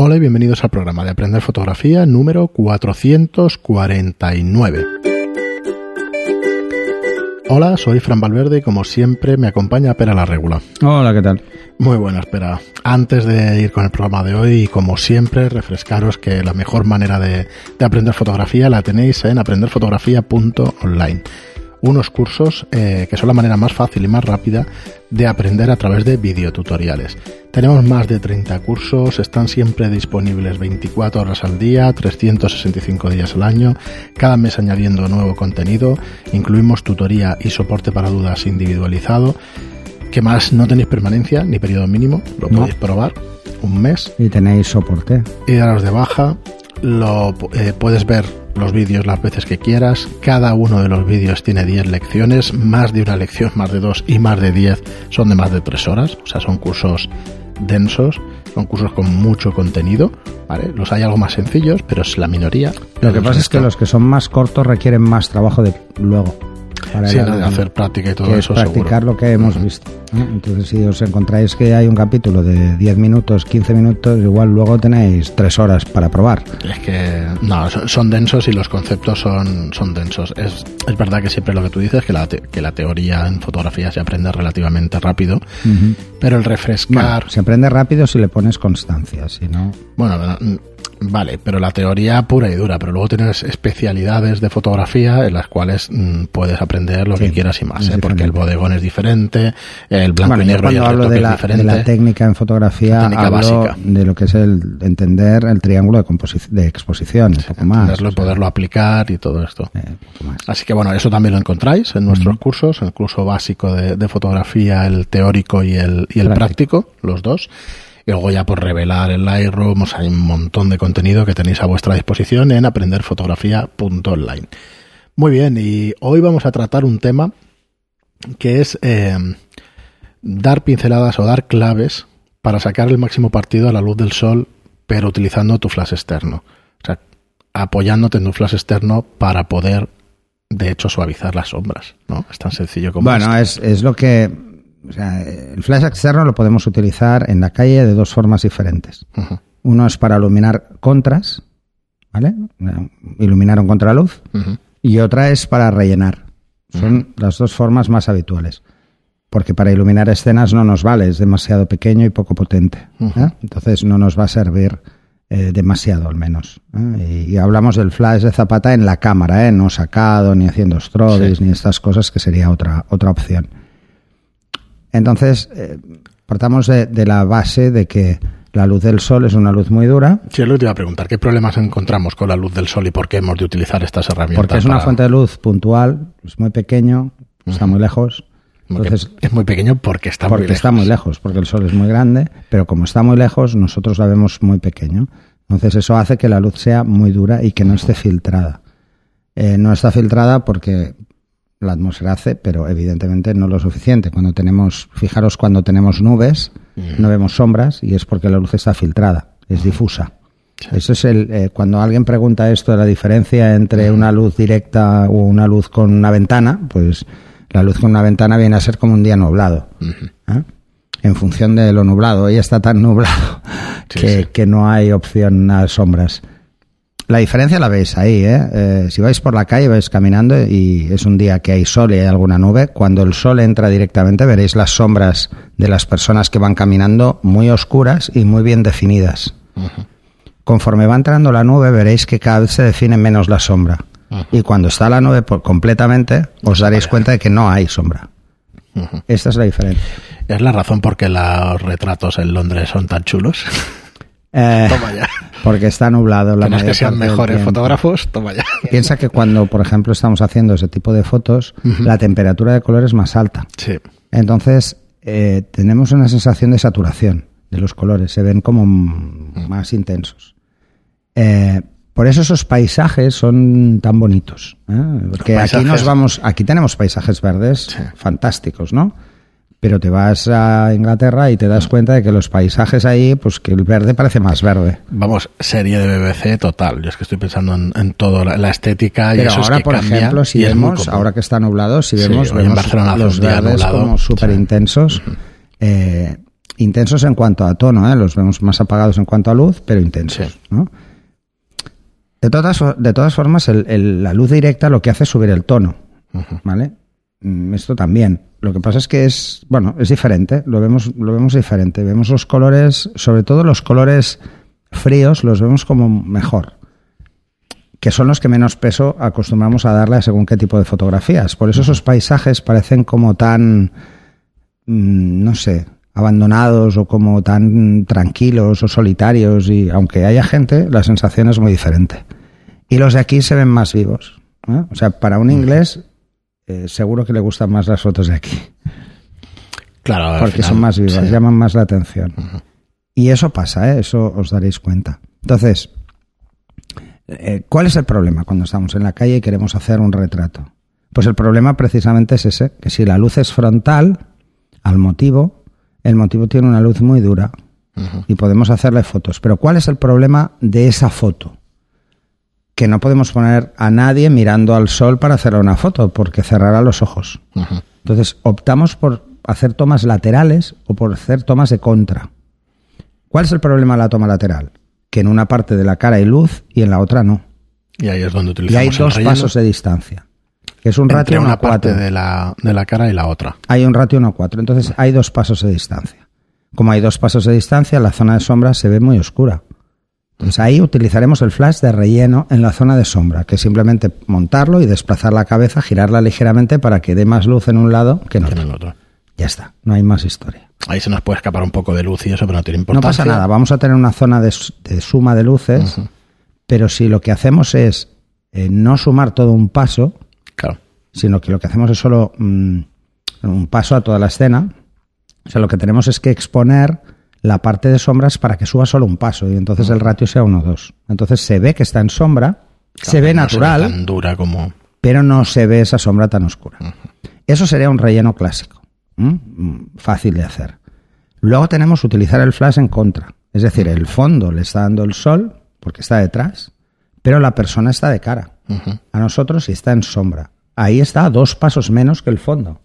Hola y bienvenidos al programa de Aprender Fotografía número 449. Hola, soy Fran Valverde y como siempre me acompaña Pera la Regula. Hola, ¿qué tal? Muy buena, espera. Antes de ir con el programa de hoy, y como siempre, refrescaros que la mejor manera de, de aprender fotografía la tenéis en aprenderfotografía.online unos cursos eh, que son la manera más fácil y más rápida de aprender a través de videotutoriales. Tenemos más de 30 cursos, están siempre disponibles 24 horas al día, 365 días al año, cada mes añadiendo nuevo contenido, incluimos tutoría y soporte para dudas individualizado. que más? No tenéis permanencia ni periodo mínimo, lo podéis probar un mes. Y tenéis soporte. Y daros de baja, lo eh, puedes ver los vídeos las veces que quieras. Cada uno de los vídeos tiene 10 lecciones, más de una lección, más de dos y más de 10 son de más de 3 horas. O sea, son cursos densos, son cursos con mucho contenido. ¿vale? Los hay algo más sencillos, pero es la minoría. Lo que pasa es que los que son más cortos requieren más trabajo de luego para sí, hacer práctica y todo eso. Practicar lo que hemos visto. Entonces, si os encontráis que hay un capítulo de 10 minutos, 15 minutos, igual luego tenéis 3 horas para probar. Es que, no, son densos y los conceptos son, son densos. Es, es verdad que siempre lo que tú dices, que la, que la teoría en fotografía se aprende relativamente rápido, pero el refrescar. se aprende rápido si le pones constancia, si no. Bueno, Vale, pero la teoría pura y dura, pero luego tienes especialidades de fotografía en las cuales mm, puedes aprender lo que quieras y más, ¿eh? porque el bodegón es diferente, el blanco y negro y el hablo de la, es diferente. De la técnica en fotografía, hablo básica. de lo que es el entender el triángulo de, de exposición, un poco más. poderlo aplicar y todo esto. Eh, Así que bueno, eso también lo encontráis en nuestros cursos, el curso básico de, fotografía, el teórico y el, y el práctico, los dos. Y luego ya por revelar el Lightroom, hay un montón de contenido que tenéis a vuestra disposición en aprenderfotografía.online. Muy bien, y hoy vamos a tratar un tema que es eh, dar pinceladas o dar claves para sacar el máximo partido a la luz del sol, pero utilizando tu flash externo. O sea, apoyándote en tu flash externo para poder, de hecho, suavizar las sombras, ¿no? Es tan sencillo como Bueno, es, es lo que o sea, el flash externo lo podemos utilizar en la calle de dos formas diferentes. Uno es para iluminar contras, ¿vale? Iluminar un contraluz. Y otra es para rellenar. Son las dos formas más habituales. Porque para iluminar escenas no nos vale, es demasiado pequeño y poco potente. ¿eh? Entonces no nos va a servir eh, demasiado al menos. ¿eh? Y, hablamos del flash de Zapata en la cámara, no sacado, ni haciendo strobes, ni estas cosas, que sería otra, otra opción. Entonces, eh, partamos de, la base de que la luz del sol es una luz muy dura. Sí, lo te iba a preguntar, ¿qué problemas encontramos con la luz del sol y por qué hemos de utilizar estas herramientas? Porque es una fuente de luz puntual, es muy pequeño, está muy lejos. Entonces, es muy pequeño porque está muy lejos. está muy lejos, porque el sol es muy grande, pero como está muy lejos, nosotros la vemos muy pequeño. Entonces eso hace que la luz sea muy dura y que no esté filtrada. Eh, no está filtrada porque la atmósfera hace, pero evidentemente no lo suficiente. Cuando tenemos, fijaros, cuando tenemos nubes, no vemos sombras y es porque la luz está filtrada, es difusa. Eso es el, eh, cuando alguien pregunta esto de la diferencia entre una luz directa o una luz con una ventana, pues la luz con una ventana viene a ser como un día nublado. ¿eh? En función de lo nublado, hoy está tan nublado que, que no hay opción a sombras. La diferencia la veis ahí, ¿eh? ¿eh? Si vais por la calle, vais caminando y es un día que hay sol y hay alguna nube, cuando el sol entra directamente veréis las sombras de las personas que van caminando muy oscuras y muy bien definidas. Conforme va entrando la nube veréis que cada vez se define menos la sombra. Y cuando está la nube completamente, os daréis cuenta de que no hay sombra. Esta es la diferencia. ¿Es la razón por qué los retratos en Londres son tan chulos? Eh, toma ya. Porque está nublado la que sean mejores fotógrafos, toma ya. Piensa que cuando, por ejemplo, estamos haciendo ese tipo de fotos, la temperatura de color es más alta. Sí. Entonces, eh, tenemos una sensación de saturación de los colores, se ven como más intensos. Eh, por eso esos paisajes son tan bonitos. Porque aquí nos vamos, aquí tenemos paisajes verdes fantásticos, ¿no? Pero te vas a Inglaterra y te das cuenta de que los paisajes ahí, pues que el verde parece más verde. Vamos, serie de BBC total. Yo es que estoy pensando en, en todo, la, estética y eso ahora, es que por ejemplo, si vemos, ahora que está nublado, si vemos, vemos los verdes como súper intensos. Eh, intensos en cuanto a tono, ¿eh? los vemos más apagados en cuanto a luz, pero intensos. ¿no? De, todas, de todas formas, la luz directa lo que hace es subir el tono. ¿Vale? Mm, esto también. Lo que pasa es que es, bueno, es diferente, lo vemos, lo vemos diferente. Vemos los colores, sobre todo los colores fríos, los vemos como mejor. Que son los que menos peso acostumbramos a darle a según qué tipo de fotografías. Por eso esos paisajes parecen como tan, mm, no sé, abandonados o como tan tranquilos o solitarios. Y aunque haya gente, la sensación es muy diferente. Y los de aquí se ven más vivos. O sea, para un inglés eh, seguro que le gustan más las fotos de aquí. Claro, porque son más vivas, llaman más la atención. Y eso pasa, ¿eh? eso os daréis cuenta. Entonces, eh, ¿cuál es el problema cuando estamos en la calle y queremos hacer un retrato? Pues el problema precisamente es ese, que si la luz es frontal al motivo, el motivo tiene una luz muy dura y podemos hacerle fotos. Pero ¿cuál es el problema de esa foto? Que no podemos poner a nadie mirando al sol para hacer una foto, porque cerrará los ojos. Entonces, optamos por hacer tomas laterales o por hacer tomas de contra. ¿Cuál es el problema de la toma lateral? Que en una parte de la cara hay luz y en la otra no. Y ahí es donde utilizamos Y hay dos pasos de distancia. Que es un ratio una parte de la, de la cara y la otra. Hay un ratio 1 a 4. Entonces hay dos pasos de distancia. Como hay dos pasos de distancia, la zona de sombra se ve muy oscura. Entonces ahí utilizaremos el flash de relleno en la zona de sombra, que es simplemente montarlo y desplazar la cabeza, girarla ligeramente para que dé más luz en un lado que en otro. Ya está, no hay más historia. Ahí se nos puede escapar un poco de luz y eso, pero no tiene importancia. No pasa nada, vamos a tener una zona de, suma de luces, pero si lo que hacemos es eh, no sumar todo un paso, sino que lo que hacemos es solo mm, un paso a toda la escena, o sea, lo que tenemos es que exponer la parte de sombras para que suba solo un paso y entonces el ratio sea 1-2. Entonces se ve que está en sombra, se ve natural, tan dura como... pero no se ve esa sombra tan oscura. Eso sería un relleno clásico, fácil de hacer. Luego tenemos utilizar el flash en contra, es decir, el fondo le está dando el sol porque está detrás, pero la persona está de cara. A nosotros está en sombra. Ahí está a dos pasos menos que el fondo.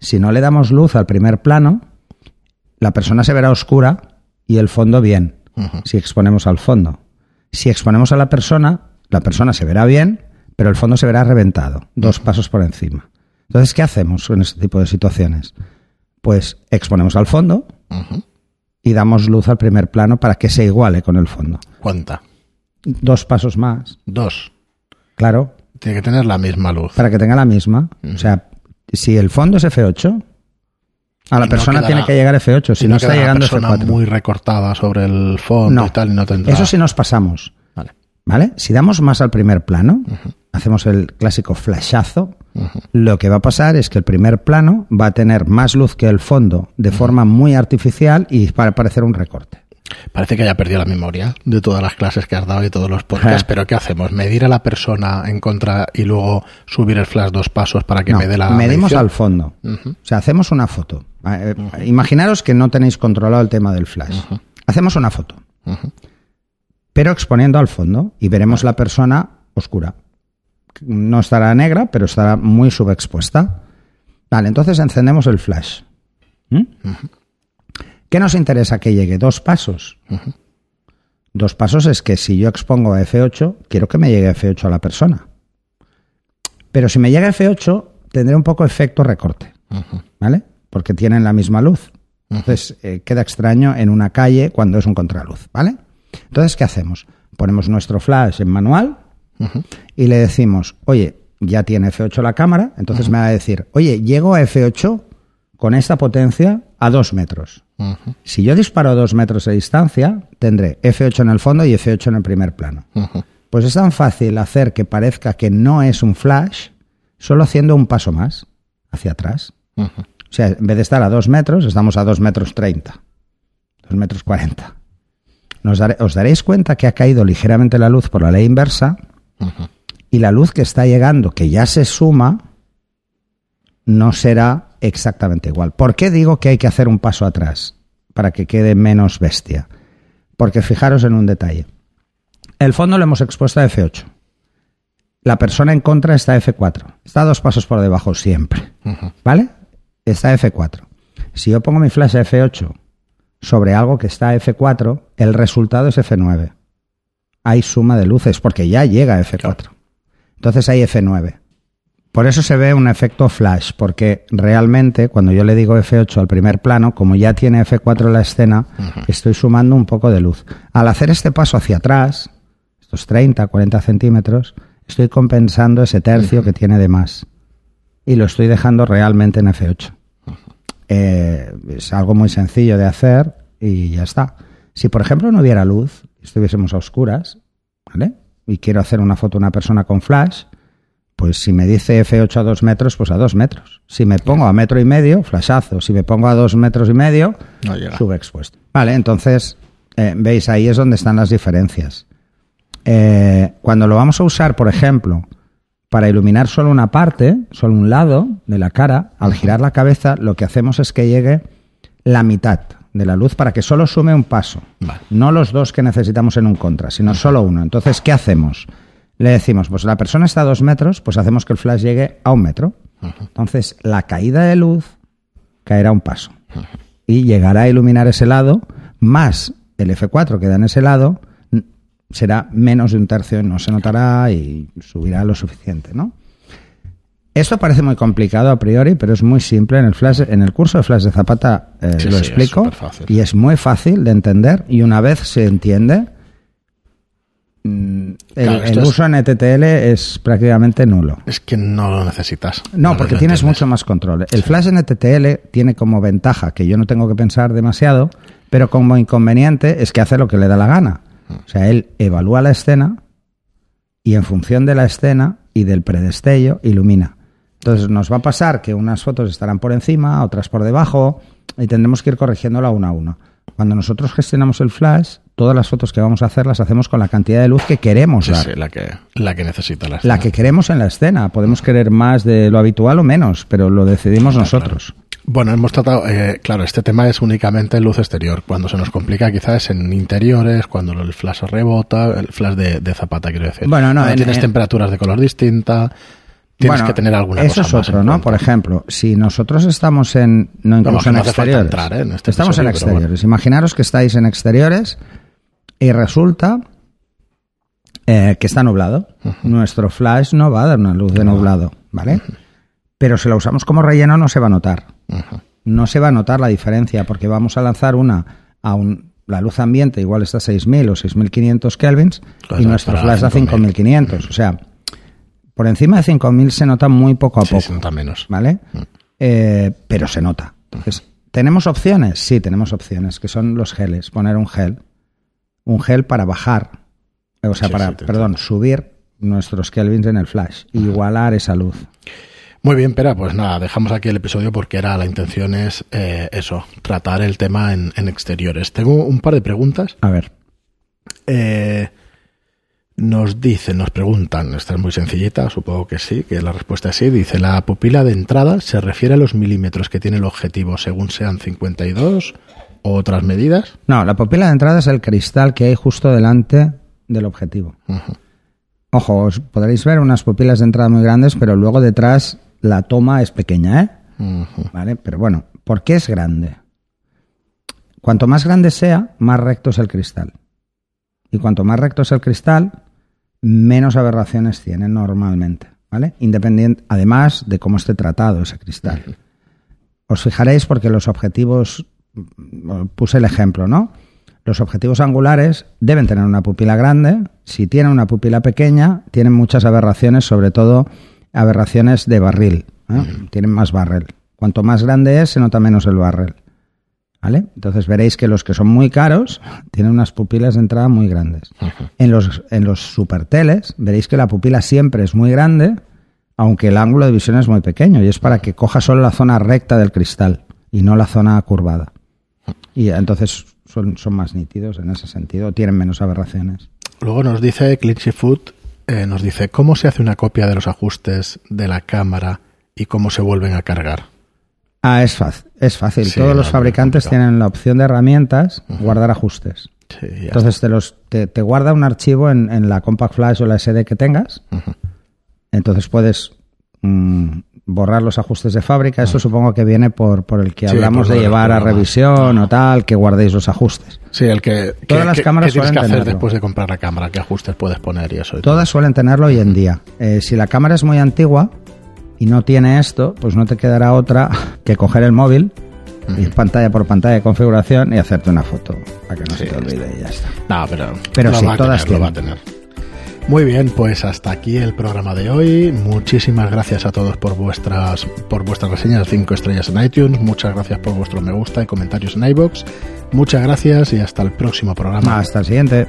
Si no le damos luz al primer plano, la persona se verá oscura y el fondo bien, si exponemos al fondo. Si exponemos a la persona, la persona se verá bien, pero el fondo se verá reventado, dos pasos por encima. Entonces, ¿qué hacemos en este tipo de situaciones? Pues exponemos al fondo y damos luz al primer plano para que se iguale con el fondo. ¿Cuánta? Dos pasos más. Dos. Claro. Tiene que tener la misma luz. Para que tenga la misma. O sea, si el fondo es F8, a la persona tiene que llegar F8, si no, está llegando F4. muy recortada sobre el fondo y tal, no tendrá... Eso sí nos pasamos. Vale. ¿Vale? Si damos más al primer plano, hacemos el clásico flashazo, lo que va a pasar es que el primer plano va a tener más luz que el fondo de forma muy artificial y para parecer un recorte. Parece que haya perdido la memoria de todas las clases que has dado y todos los podcasts, pero ¿qué hacemos? ¿Medir a la persona en contra y luego subir el flash dos pasos para que me dé la Medimos al fondo. O sea, hacemos una foto. Eh, imaginaros que no tenéis controlado el tema del flash. Hacemos una foto. Pero exponiendo al fondo y veremos la persona oscura. No estará negra, pero estará muy subexpuesta. Vale, entonces encendemos el flash. ¿Mm? ¿Qué nos interesa que llegue? Dos pasos. Dos pasos es que si yo expongo a F8, quiero que me llegue F8 a la persona. Pero si me llega F8, tendré un poco efecto recorte. ¿Vale? Porque tienen la misma luz. Entonces eh, queda extraño en una calle cuando es un contraluz. ¿Vale? Entonces, ¿qué hacemos? Ponemos nuestro flash en manual y le decimos, oye, ya tiene F8 la cámara, entonces me va a decir, oye, llego a F8 con esta potencia a dos metros. Si yo disparo a dos metros de distancia, tendré F8 en el fondo y F8 en el primer plano. Pues es tan fácil hacer que parezca que no es un flash solo haciendo un paso más hacia atrás. O sea, en vez de estar a dos metros, estamos a dos metros treinta, dos metros cuarenta. os daréis cuenta que ha caído ligeramente la luz por la ley inversa y la luz que está llegando, que ya se suma, no será exactamente igual. ¿Por qué digo que hay que hacer un paso atrás? Para que quede menos bestia. Porque fijaros en un detalle. El fondo lo hemos expuesto a F8. La persona en contra está a F4. Está dos pasos por debajo siempre. ¿Vale? Está a F4. Si yo pongo mi flash a F8 sobre algo que está a F4, el resultado es F9. Hay suma de luces porque ya llega a F4. Entonces hay F9. Por eso se ve un efecto flash, porque realmente cuando yo le digo F8 al primer plano, como ya tiene F4 la escena, estoy sumando un poco de luz. Al hacer este paso hacia atrás, estos 30, 40 centímetros, estoy compensando ese tercio que tiene de más. Y lo estoy dejando realmente en F8. Eh, es algo muy sencillo de hacer y ya está. Si, por ejemplo, no hubiera luz, estuviésemos a oscuras, ¿vale? Y quiero hacer una foto de una persona con flash, pues si me dice F8 a dos metros, pues a dos metros. Si me pongo a metro y medio, flashazo. Si me pongo a dos metros y medio, sube expuesto. Vale, entonces, eh, veis, ahí es donde están las diferencias. Eh, cuando lo vamos a usar, por ejemplo, para iluminar solo una parte, solo un lado de la cara, al girar la cabeza, lo que hacemos es que llegue la mitad de la luz para que solo sume un paso. No los dos que necesitamos en un contra, sino solo uno. Entonces, ¿qué hacemos? le decimos, pues la persona está a dos metros, pues hacemos que el flash llegue a un metro. Entonces, la caída de luz caerá un paso y llegará a iluminar ese lado, más el F4 que da en ese lado, será menos de un tercio y no se notará y subirá lo suficiente, ¿no? Esto parece muy complicado a priori, pero es muy simple. En el, flash, en el curso de Flash de Zapata eh, lo explico y es muy fácil de entender y una vez se entiende, Mm, el, uso en ETTL es prácticamente nulo. Es que no lo necesitas. No, porque tienes mucho más control. El flash en ETTL tiene como ventaja que yo no tengo que pensar demasiado, pero como inconveniente es que hace lo que le da la gana. O sea, él evalúa la escena y en función de la escena y del predestello ilumina. Entonces nos va a pasar que unas fotos estarán por encima, otras por debajo y tendremos que ir corrigiéndola una a una. Cuando nosotros gestionamos el flash, todas las fotos que vamos a hacer las hacemos con la cantidad de luz que queremos dar. Sí, la que, la que necesita la escena. La que queremos en la escena. Podemos querer más de lo habitual o menos, pero lo decidimos nosotros. Bueno, hemos tratado, eh, claro, este tema es únicamente luz exterior. Cuando se nos complica quizás es en interiores, cuando el flash rebota, el flash de, zapata, quiero decir. Bueno, no, tienes temperaturas de color distinta tienes que tener alguna eso es otro, ¿no? Por ejemplo, si nosotros estamos en no incluso en exteriores, ¿eh? este estamos en exteriores. Imaginaros que estáis en exteriores y resulta eh, que está nublado. Nuestro flash no va a dar una luz de nublado, ¿vale? Pero si la usamos como relleno no se va a notar. No se va a notar la diferencia porque vamos a lanzar una a un, la luz ambiente igual está a 6.000 o 6.500 kelvins y nuestro flash da 5.500. O sea, por encima de 5.000 se nota muy poco a poco. se nota menos. ¿Vale? Mm. Eh, pero se nota. Entonces, ¿tenemos opciones? Sí, tenemos opciones, que son los geles. Poner un gel. Un gel para bajar, o sea, para, perdón, subir nuestros kelvins en el flash. igualar esa luz. Muy bien, pero pues nada, dejamos aquí el episodio porque era la intención es eh, eso, tratar el tema en, en, exteriores. Tengo un par de preguntas. A ver. Eh, nos dicen, nos preguntan, esta es muy sencillita, supongo que sí, que la respuesta es sí. Dice, la pupila de entrada se refiere a los milímetros que tiene el objetivo según sean 52 o otras medidas. No, la pupila de entrada es el cristal que hay justo delante del objetivo. Ojo, os podréis ver unas pupilas de entrada muy grandes, pero luego detrás la toma es pequeña, ¿eh? ¿Vale? Pero bueno, ¿por qué es grande? Cuanto más grande sea, más recto es el cristal. Y cuanto más recto es el cristal, menos aberraciones tiene normalmente, ¿vale? Independiente, además de cómo esté tratado ese cristal. Os fijaréis porque los objetivos, puse el ejemplo, ¿no? Los objetivos angulares deben tener una pupila grande. Si tienen una pupila pequeña, tienen muchas aberraciones, sobre todo aberraciones de barril. ¿eh? Tienen más barrel. Cuanto más grande es, se nota menos el barrel. ¿Vale? Entonces veréis que los que son muy caros tienen unas pupilas de entrada muy grandes. En los, en los superteles veréis que la pupila siempre es muy grande, aunque el ángulo de visión es muy pequeño y es para que coja solo la zona recta del cristal y no la zona curvada. Y entonces son, son más nítidos en ese sentido, tienen menos aberraciones. Luego nos dice Clinchy Food, eh, nos dice cómo se hace una copia de los ajustes de la cámara y cómo se vuelven a cargar. Ah, es fácil. Es fácil. Todos los fabricantes tienen la opción de herramientas, guardar ajustes. Entonces te, los, te, guarda un archivo en, la Compact Flash o la SD que tengas. Entonces puedes mm, borrar los ajustes de fábrica. Eso supongo que viene por, por el que hablamos de llevar a revisión o tal, que guardéis los ajustes. Sí, el que. Todas las cámaras suelen que hacer después de comprar la cámara? ¿Qué ajustes puedes poner y eso? Todas suelen tenerlo hoy en día. Eh, si la cámara es muy antigua y no tiene esto, pues no te quedará otra que coger el móvil. Ir pantalla por pantalla de configuración y hacerte una foto para que no se te olvide y ya está. No, pero, pero sí, todas Lo va a tener. Muy bien, pues hasta aquí el programa de hoy. Muchísimas gracias a todos por vuestras por vuestras reseñas 5 estrellas en iTunes. Muchas gracias por vuestro me gusta y comentarios en iBox. Muchas gracias y hasta el próximo programa. Hasta el siguiente.